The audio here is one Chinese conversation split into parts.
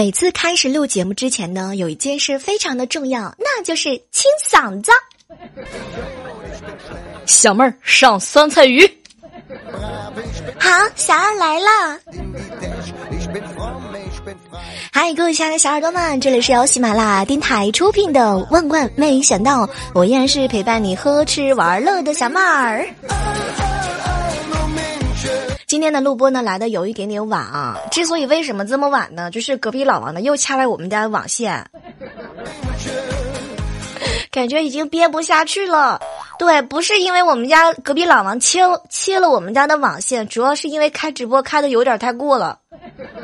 每次开始录节目之前呢，有一件事非常的重要，那就是清嗓子。小妹儿上酸菜鱼。好，小二来了。嗨，各位亲爱的小耳朵们，这里是由喜马拉雅电台出品的《万万没想到》，我依然是陪伴你喝吃玩乐的小妹儿。今天的录播呢来的有一点点晚啊，之所以为什么这么晚呢？就是隔壁老王呢又掐了我们家的网线，感觉已经憋不下去了。对，不是因为我们家隔壁老王切切了我们家的网线，主要是因为开直播开的有点太过了，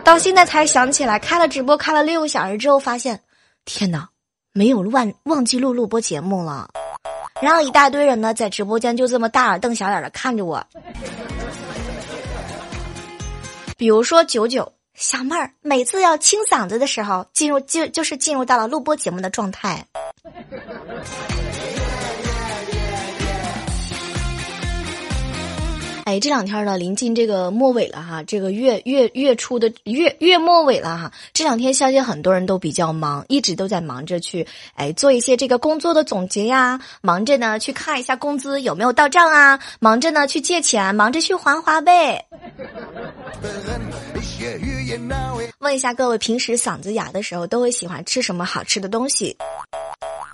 到现在才想起来，开了直播开了六个小时之后，发现，天哪，没有忘忘记录录播节目了，然后一大堆人呢在直播间就这么大眼瞪小眼的看着我。比如说九九小妹儿，每次要清嗓子的时候，进入就就是进入到了录播节目的状态。哎，这两天呢，临近这个末尾了哈，这个月月月初的月月末尾了哈。这两天相信很多人都比较忙，一直都在忙着去哎做一些这个工作的总结呀，忙着呢去看一下工资有没有到账啊，忙着呢去借钱，忙着去还花呗。问一下各位，平时嗓子哑的时候都会喜欢吃什么好吃的东西？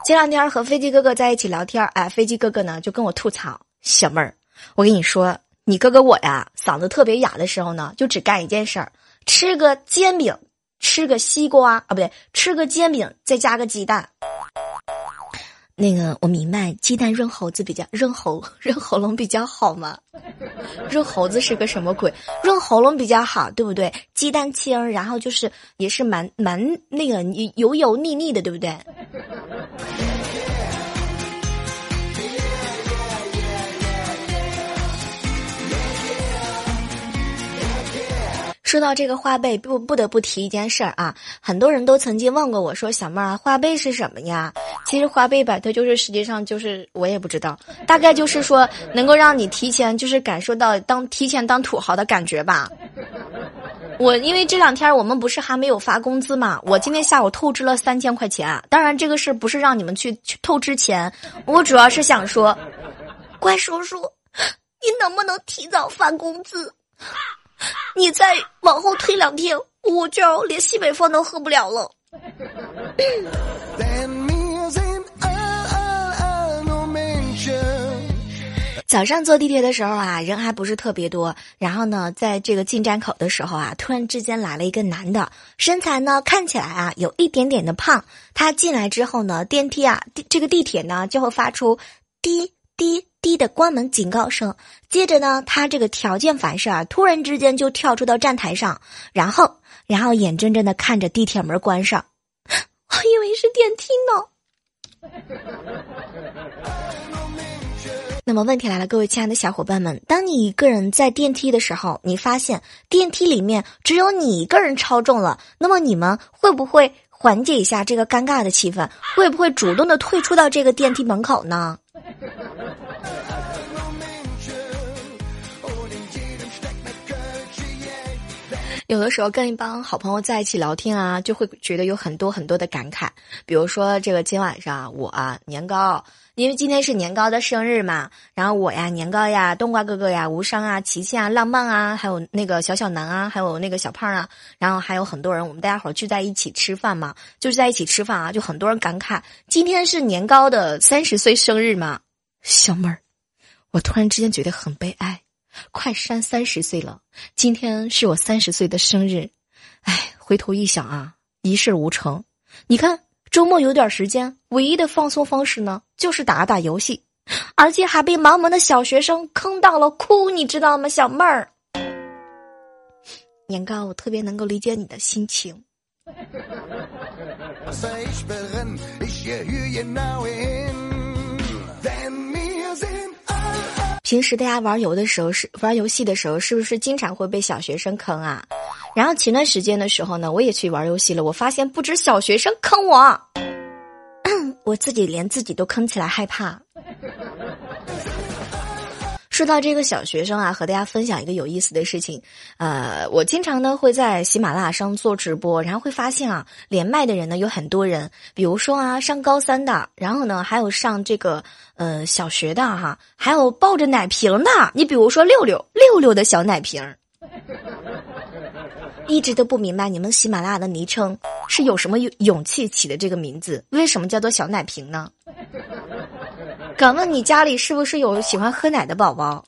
前两天和飞机哥哥在一起聊天，哎，飞机哥哥呢就跟我吐槽，小妹儿，我跟你说。你哥哥我呀，嗓子特别哑的时候呢，就只干一件事儿：吃个煎饼，吃个西瓜啊，不对，吃个煎饼，再加个鸡蛋。那个我明白，鸡蛋润喉子比较润喉润喉咙比较好嘛。润喉子是个什么鬼？润喉咙比较好，对不对？鸡蛋清，然后就是也是蛮蛮那个油油腻腻的，对不对？说到这个花呗，不不得不提一件事儿啊！很多人都曾经问过我说：“小妹儿，花呗是什么呀？”其实花呗吧，它就是实际上就是我也不知道，大概就是说能够让你提前就是感受到当提前当土豪的感觉吧。我因为这两天我们不是还没有发工资嘛，我今天下午透支了三千块钱。当然这个事不是让你们去去透支钱，我主要是想说，怪叔叔，你能不能提早发工资？你再往后推两天，我就连西北风都喝不了了。早上坐地铁的时候啊，人还不是特别多。然后呢，在这个进站口的时候啊，突然之间来了一个男的，身材呢看起来啊有一点点的胖。他进来之后呢，电梯啊，这个地铁呢就会发出滴滴。滴的关门警告声，接着呢，他这个条件反射啊，突然之间就跳出到站台上，然后，然后眼睁睁的看着地铁门关上，我以为是电梯呢。那么问题来了，各位亲爱的小伙伴们，当你一个人在电梯的时候，你发现电梯里面只有你一个人超重了，那么你们会不会缓解一下这个尴尬的气氛？会不会主动的退出到这个电梯门口呢？有的时候跟一帮好朋友在一起聊天啊，就会觉得有很多很多的感慨。比如说，这个今晚上我啊年糕，因为今天是年糕的生日嘛，然后我呀年糕呀，冬瓜哥哥呀，无伤啊，琪琪啊，浪漫啊，还有那个小小南啊，还有那个小胖啊，然后还有很多人，我们大家伙聚在一起吃饭嘛，就是在一起吃饭啊，就很多人感慨，今天是年糕的三十岁生日嘛，小妹儿，我突然之间觉得很悲哀。快三三十岁了，今天是我三十岁的生日，哎，回头一想啊，一事无成。你看周末有点时间，唯一的放松方式呢，就是打打游戏，而且还被茫茫的小学生坑到了哭，你知道吗，小妹儿？年糕，我特别能够理解你的心情。平时大家玩游的时候是玩游戏的时候，是不是经常会被小学生坑啊？然后前段时间的时候呢，我也去玩游戏了，我发现不止小学生坑我，我自己连自己都坑起来害怕。说到这个小学生啊，和大家分享一个有意思的事情。呃，我经常呢会在喜马拉雅上做直播，然后会发现啊，连麦的人呢有很多人，比如说啊上高三的，然后呢还有上这个呃小学的哈，还有抱着奶瓶的。你比如说六六六六的小奶瓶，一直都不明白你们喜马拉雅的昵称是有什么勇气起的这个名字？为什么叫做小奶瓶呢？敢问你家里是不是有喜欢喝奶的宝宝？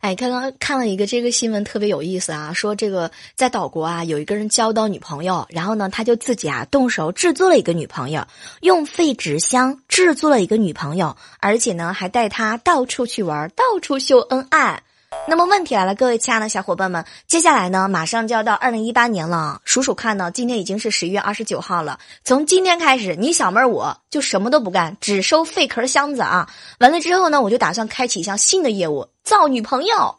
哎，刚刚看了一个这个新闻，特别有意思啊！说这个在岛国啊，有一个人交到女朋友，然后呢，他就自己啊动手制作了一个女朋友，用废纸箱制作了一个女朋友，而且呢，还带她到处去玩，到处秀恩爱。那么问题来了，各位亲爱的小伙伴们，接下来呢，马上就要到二零一八年了，数数看呢，今天已经是十一月二十九号了。从今天开始，你小妹儿我就什么都不干，只收废壳箱子啊！完了之后呢，我就打算开启一项新的业务，造女朋友。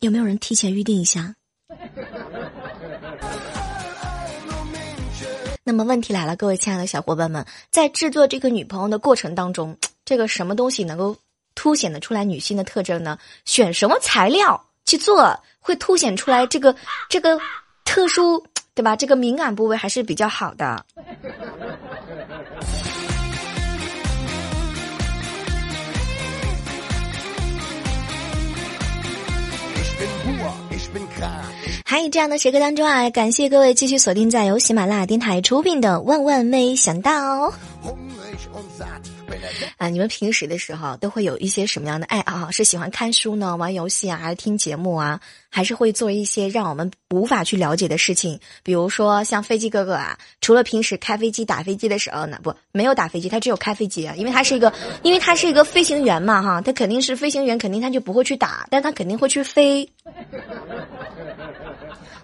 有没有人提前预定一下？那么问题来了，各位亲爱的小伙伴们，在制作这个女朋友的过程当中，这个什么东西能够？凸显的出来女性的特征呢？选什么材料去做，会凸显出来这个这个特殊，对吧？这个敏感部位还是比较好的。还有这样的时刻当中啊，感谢各位继续锁定在由喜马拉雅电台出品的《万万没想到》。啊，你们平时的时候都会有一些什么样的爱好？是喜欢看书呢，玩游戏啊，还是听节目啊？还是会做一些让我们无法去了解的事情？比如说像飞机哥哥啊，除了平时开飞机、打飞机的时候呢，不，没有打飞机，他只有开飞机啊，因为他是一个，因为他是一个飞行员嘛，哈，他肯定是飞行员，肯定他就不会去打，但他肯定会去飞。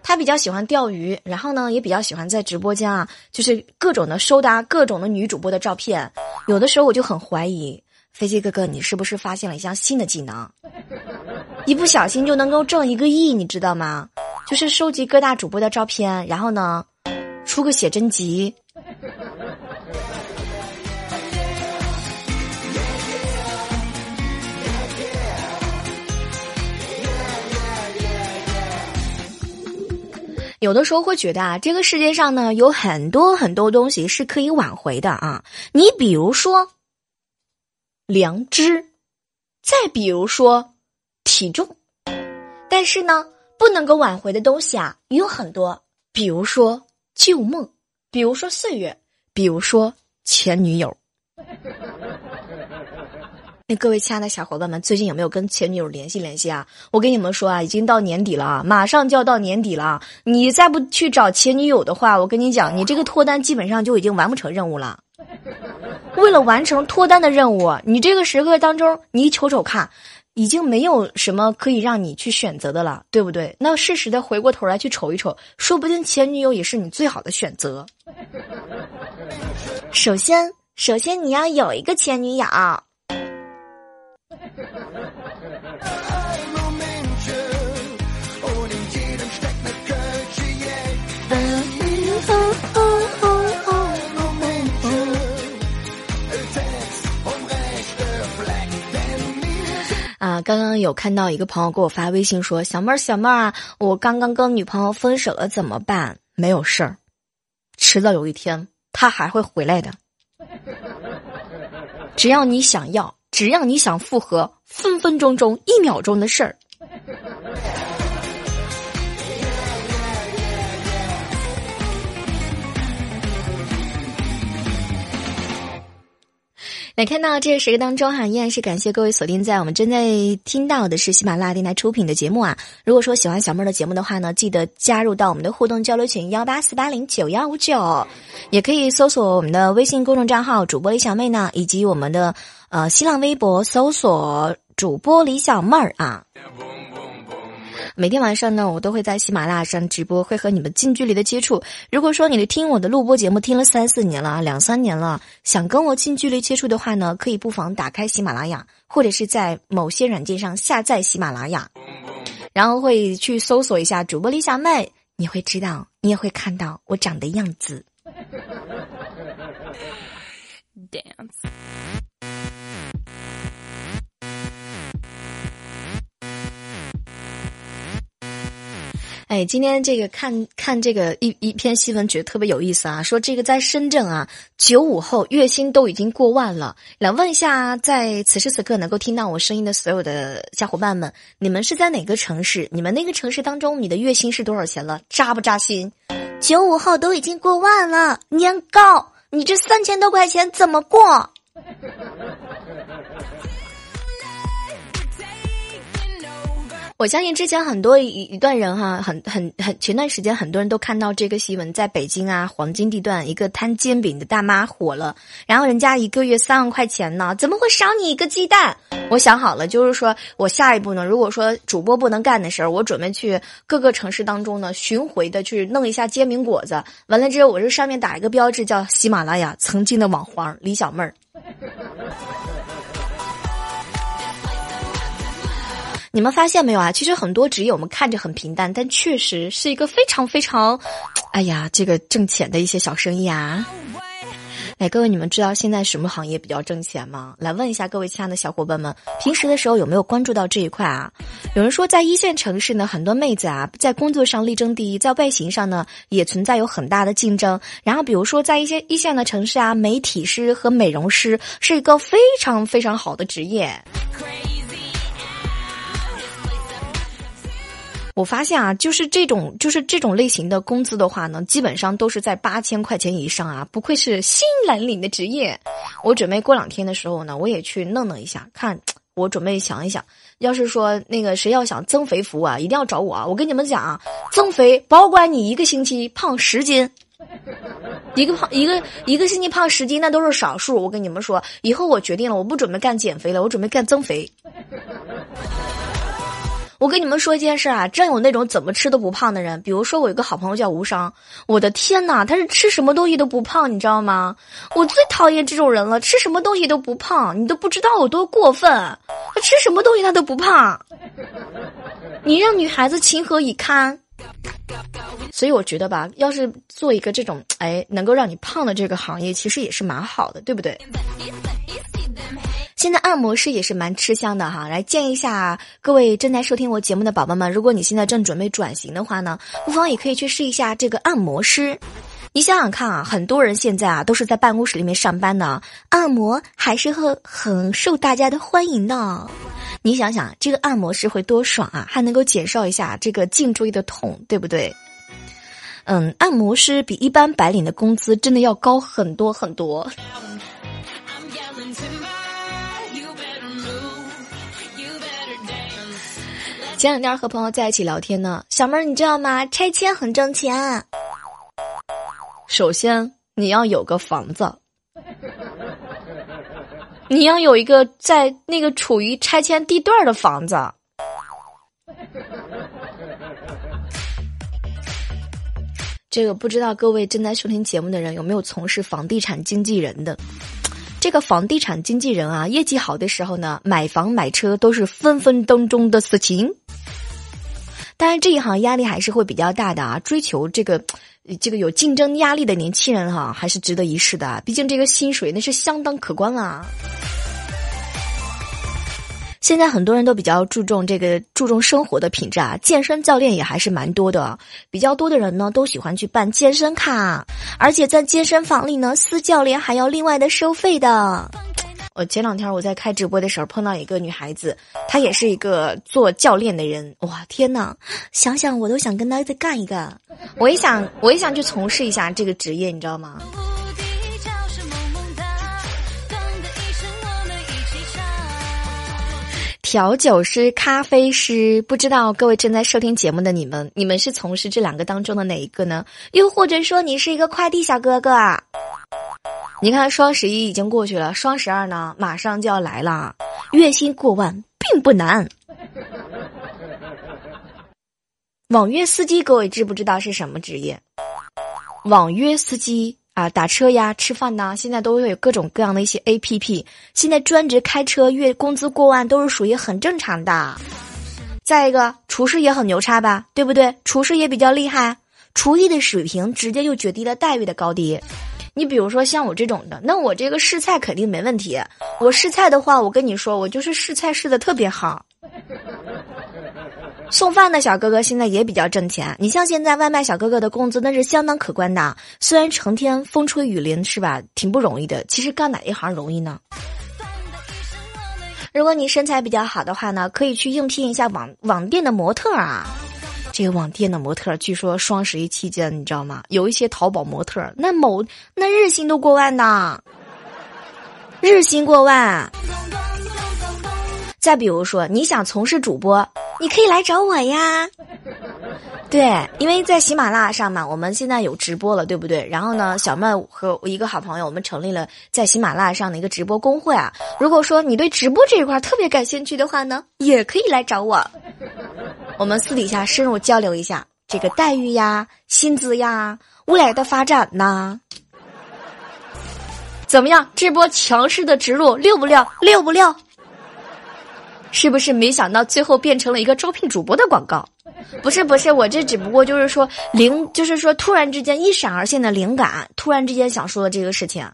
他比较喜欢钓鱼，然后呢，也比较喜欢在直播间啊，就是各种的收搭各种的女主播的照片。有的时候我就很怀疑，飞机哥哥，你是不是发现了一项新的技能？一不小心就能够挣一个亿，你知道吗？就是收集各大主播的照片，然后呢，出个写真集。有的时候会觉得啊，这个世界上呢有很多很多东西是可以挽回的啊。你比如说良知，再比如说体重，但是呢不能够挽回的东西啊也有很多，比如说旧梦，比如说岁月，比如说前女友。那各位亲爱的小伙伴们，最近有没有跟前女友联系联系啊？我跟你们说啊，已经到年底了，马上就要到年底了。你再不去找前女友的话，我跟你讲，你这个脱单基本上就已经完不成任务了。为了完成脱单的任务，你这个时刻当中，你瞅瞅看，已经没有什么可以让你去选择的了，对不对？那适时的回过头来去瞅一瞅，说不定前女友也是你最好的选择。首先，首先你要有一个前女友。啊，刚刚有看到一个朋友给我发微信说：“小妹儿，小妹儿啊，我刚刚跟女朋友分手了，怎么办？没有事儿，迟早有一天他还会回来的，只要你想要。”只要你想复合，分分钟钟、一秒钟的事儿。来看到这个时刻当中哈，依然是感谢各位锁定在我们正在听到的是喜马拉雅电台出品的节目啊。如果说喜欢小妹儿的节目的话呢，记得加入到我们的互动交流群幺八四八零九幺五九，也可以搜索我们的微信公众账号主播李小妹呢，以及我们的呃新浪微博搜索主播李小妹儿啊。每天晚上呢，我都会在喜马拉雅上直播，会和你们近距离的接触。如果说你听我的录播节目听了三四年了，两三年了，想跟我近距离接触的话呢，可以不妨打开喜马拉雅，或者是在某些软件上下载喜马拉雅。然后会去搜索一下主播李小妹，你会知道，你也会看到我长的样子。Dance。哎，今天这个看看这个一一篇新闻，觉得特别有意思啊。说这个在深圳啊，九五后月薪都已经过万了。来问一下，在此时此刻能够听到我声音的所有的小伙伴们，你们是在哪个城市？你们那个城市当中，你的月薪是多少钱了？扎不扎心？九五后都已经过万了，年糕，你这三千多块钱怎么过？我相信之前很多一一段人哈，很很很前段时间很多人都看到这个新闻，在北京啊黄金地段，一个摊煎饼的大妈火了，然后人家一个月三万块钱呢，怎么会少你一个鸡蛋？我想好了，就是说我下一步呢，如果说主播不能干的事儿，我准备去各个城市当中呢巡回的去弄一下煎饼果子，完了之后我这上面打一个标志，叫喜马拉雅曾经的网黄李小妹儿。你们发现没有啊？其实很多职业我们看着很平淡，但确实是一个非常非常，哎呀，这个挣钱的一些小生意啊。哎，各位，你们知道现在什么行业比较挣钱吗？来问一下各位亲爱的小伙伴们，平时的时候有没有关注到这一块啊？有人说，在一线城市呢，很多妹子啊，在工作上力争第一，在外形上呢，也存在有很大的竞争。然后，比如说，在一些一线的城市啊，媒体师和美容师是一个非常非常好的职业。我发现啊，就是这种就是这种类型的工资的话呢，基本上都是在八千块钱以上啊。不愧是新蓝领的职业。我准备过两天的时候呢，我也去弄弄一下，看我准备想一想，要是说那个谁要想增肥服务啊，一定要找我啊！我跟你们讲啊，增肥保管你一个星期胖十斤，一个胖一个一个星期胖十斤那都是少数。我跟你们说，以后我决定了，我不准备干减肥了，我准备干增肥。我跟你们说一件事啊，真有那种怎么吃都不胖的人。比如说，我有个好朋友叫无伤，我的天呐，他是吃什么东西都不胖，你知道吗？我最讨厌这种人了，吃什么东西都不胖，你都不知道有多过分。他吃什么东西他都不胖，你让女孩子情何以堪？所以我觉得吧，要是做一个这种哎能够让你胖的这个行业，其实也是蛮好的，对不对？现在按摩师也是蛮吃香的哈，来建议一下各位正在收听我节目的宝宝们，如果你现在正准备转型的话呢，不妨也可以去试一下这个按摩师。你想想看啊，很多人现在啊都是在办公室里面上班的，按摩还是很很受大家的欢迎的。你想想，这个按摩师会多爽啊，还能够减少一下这个颈椎的痛，对不对？嗯，按摩师比一般白领的工资真的要高很多很多。前两天和朋友在一起聊天呢，小妹儿你知道吗？拆迁很挣钱。首先你要有个房子，你要有一个在那个处于拆迁地段的房子。这个不知道各位正在收听节目的人有没有从事房地产经纪人的？这个房地产经纪人啊，业绩好的时候呢，买房买车都是分分钟钟的事情。当然，这一行压力还是会比较大的啊。追求这个，这个有竞争压力的年轻人哈，还是值得一试的。毕竟这个薪水那是相当可观啊。现在很多人都比较注重这个注重生活的品质啊，健身教练也还是蛮多的。比较多的人呢，都喜欢去办健身卡。而且在健身房里呢，私教练还要另外的收费的。我前两天我在开直播的时候碰到一个女孩子，她也是一个做教练的人。哇，天呐，想想我都想跟她再干一个。我也想，我也想去从事一下这个职业，你知道吗？调酒师、咖啡师，不知道各位正在收听节目的你们，你们是从事这两个当中的哪一个呢？又或者说你是一个快递小哥哥？你看双十一已经过去了，双十二呢马上就要来了，月薪过万并不难。网约司机，各位知不知道是什么职业？网约司机。啊，打车呀，吃饭呐，现在都会有各种各样的一些 A P P。现在专职开车月工资过万都是属于很正常的。再一个，厨师也很牛叉吧，对不对？厨师也比较厉害，厨艺的水平直接就决定了待遇的高低。你比如说像我这种的，那我这个试菜肯定没问题。我试菜的话，我跟你说，我就是试菜试的特别好。送饭的小哥哥现在也比较挣钱，你像现在外卖小哥哥的工资那是相当可观的，虽然成天风吹雨淋是吧，挺不容易的。其实干哪一行容易呢？如果你身材比较好的话呢，可以去应聘一下网网店的模特啊。这个网店的模特，据说双十一期间，你知道吗？有一些淘宝模特，那某那日薪都过万的，日薪过万。再比如说，你想从事主播，你可以来找我呀。对，因为在喜马拉雅上嘛，我们现在有直播了，对不对？然后呢，小曼和我一个好朋友，我们成立了在喜马拉雅上的一个直播公会啊。如果说你对直播这一块特别感兴趣的话呢，也可以来找我。我们私底下深入交流一下这个待遇呀、薪资呀、未来的发展呐，怎么样？这波强势的植入六不六？六不六？是不是没想到最后变成了一个招聘主播的广告？不是不是，我这只不过就是说灵，就是说突然之间一闪而现的灵感，突然之间想说的这个事情。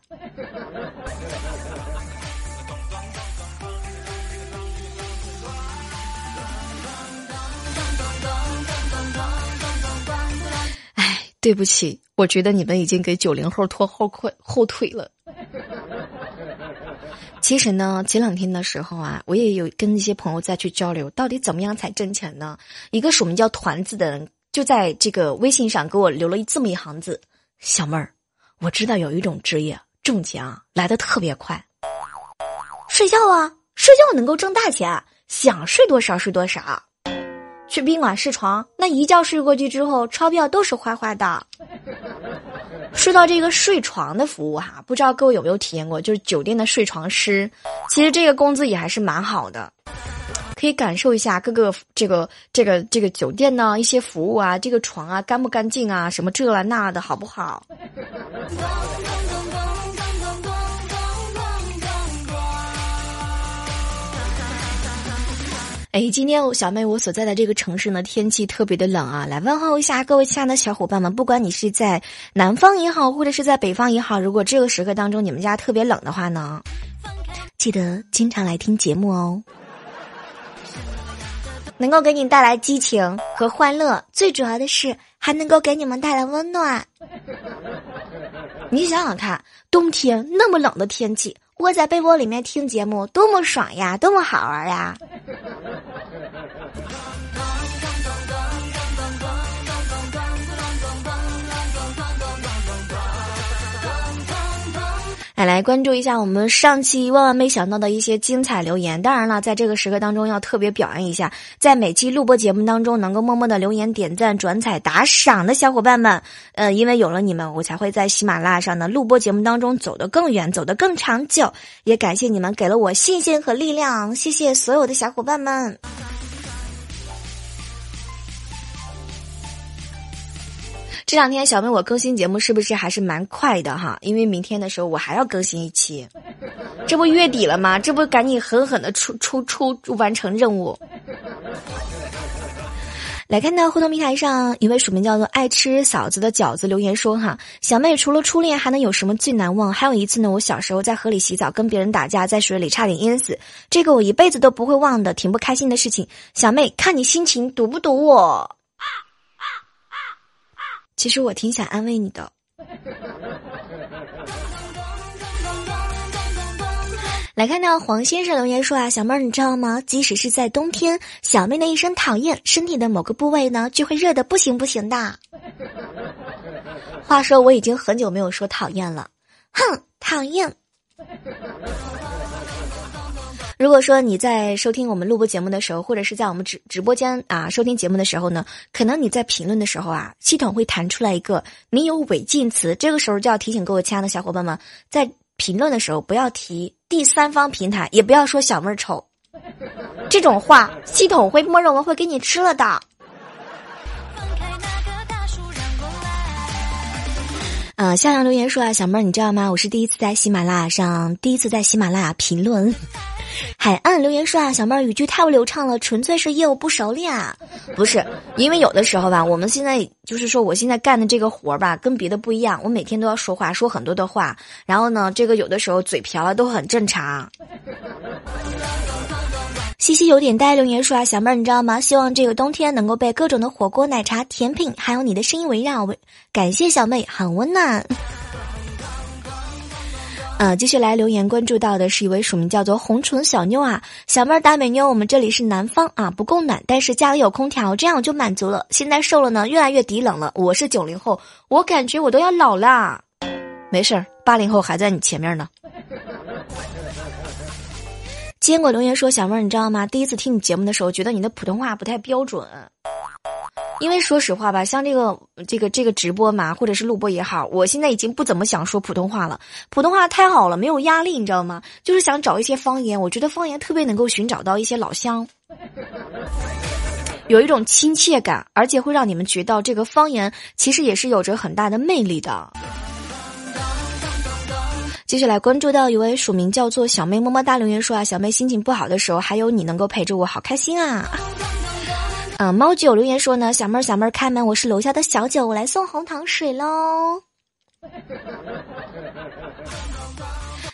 哎，对不起，我觉得你们已经给九零后拖后腿后腿了。其实呢，前两天的时候啊，我也有跟一些朋友再去交流，到底怎么样才挣钱呢？一个署名叫团子的人就在这个微信上给我留了这么一行字：“小妹儿，我知道有一种职业挣钱啊来的特别快，睡觉啊，睡觉能够挣大钱，想睡多少睡多少。去宾馆试床，那一觉睡过去之后，钞票都是哗哗的。”说到这个睡床的服务哈，不知道各位有没有体验过？就是酒店的睡床师，其实这个工资也还是蛮好的，可以感受一下各个这个这个这个酒店呢一些服务啊，这个床啊干不干净啊，什么这了那的好不好？哎，今天我小妹我所在的这个城市呢，天气特别的冷啊！来问候一下各位亲爱的小伙伴们，不管你是在南方也好，或者是在北方也好，如果这个时刻当中你们家特别冷的话呢，记得经常来听节目哦，能够给你带来激情和欢乐，最主要的是还能够给你们带来温暖。你想想看，冬天那么冷的天气。窝在被窝里面听节目，多么爽呀，多么好玩呀！来关注一下我们上期万万没想到的一些精彩留言。当然了，在这个时刻当中，要特别表扬一下，在每期录播节目当中能够默默的留言、点赞、转采、打赏的小伙伴们。呃，因为有了你们，我才会在喜马拉雅上的录播节目当中走得更远，走得更长久。也感谢你们给了我信心和力量，谢谢所有的小伙伴们。这两天小妹我更新节目是不是还是蛮快的哈？因为明天的时候我还要更新一期，这不月底了吗？这不赶紧狠狠的出出出完成任务。来看到互动平台上一位署名叫做爱吃嫂子的饺子留言说哈，小妹除了初恋还能有什么最难忘？还有一次呢，我小时候在河里洗澡，跟别人打架，在水里差点淹死，这个我一辈子都不会忘的，挺不开心的事情。小妹看你心情堵不堵我？其实我挺想安慰你的。来看到黄先生留言说啊，小妹儿你知道吗？即使是在冬天，小妹的一声讨厌，身体的某个部位呢就会热的不行不行的。话说我已经很久没有说讨厌了，哼，讨厌。如果说你在收听我们录播节目的时候，或者是在我们直直播间啊收听节目的时候呢，可能你在评论的时候啊，系统会弹出来一个你有违禁词，这个时候就要提醒各位亲爱的小伙伴们，在评论的时候不要提第三方平台，也不要说小妹儿丑，这种话系统会默认为会给你吃了的。嗯，向阳留言说啊，小妹儿你知道吗？我是第一次在喜马拉雅上，第一次在喜马拉雅评论。海岸留言说啊，小妹儿语句太不流畅了，纯粹是业务不熟练啊。不是，因为有的时候吧，我们现在就是说，我现在干的这个活儿吧，跟别的不一样，我每天都要说话，说很多的话，然后呢，这个有的时候嘴瓢了都很正常。西西有点呆留言说啊，小妹儿你知道吗？希望这个冬天能够被各种的火锅、奶茶、甜品，还有你的声音围绕。感谢小妹，很温暖。呃，继续来留言关注到的是一位署名叫做红唇小妞啊，小妹儿大美妞，我们这里是南方啊，不供暖，但是家里有空调，这样我就满足了。现在瘦了呢，越来越抵冷了。我是九零后，我感觉我都要老了。没事儿，八零后还在你前面呢。坚果留言说：“小妹儿，你知道吗？第一次听你节目的时候，觉得你的普通话不太标准。因为说实话吧，像这个这个这个直播嘛，或者是录播也好，我现在已经不怎么想说普通话了。普通话太好了，没有压力，你知道吗？就是想找一些方言，我觉得方言特别能够寻找到一些老乡，有一种亲切感，而且会让你们觉得这个方言其实也是有着很大的魅力的。”接下来关注到一位署名叫做小妹么么哒留言说啊，小妹心情不好的时候还有你能够陪着我，好开心啊！啊，猫九留言说呢，小妹儿小妹儿开门，我是楼下的小九，我来送红糖水喽。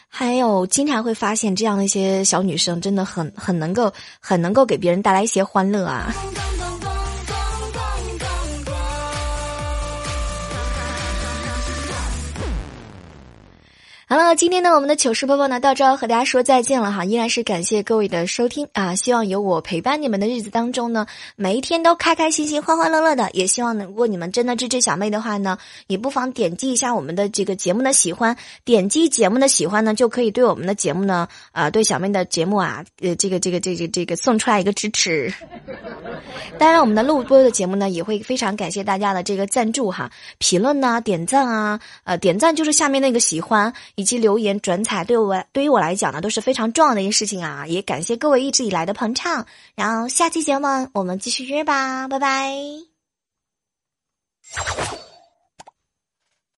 还有经常会发现这样的一些小女生，真的很很能够很能够给别人带来一些欢乐啊。好了，今天呢，我们的糗事播报呢到这要和大家说再见了哈，依然是感谢各位的收听啊，希望有我陪伴你们的日子当中呢，每一天都开开心心、欢欢乐乐的，也希望能，如果你们真的支持小妹的话呢，也不妨点击一下我们的这个节目的喜欢，点击节目的喜欢呢，就可以对我们的节目呢，啊，对小妹的节目啊，呃，这个这个这个这个送出来一个支持。当然，我们的录播的节目呢，也会非常感谢大家的这个赞助哈，评论呐，点赞啊，呃，点赞就是下面那个喜欢。以及留言转采，对我对于我来讲呢，都是非常重要的一件事情啊！也感谢各位一直以来的捧场，然后下期节目我们继续约吧，拜拜。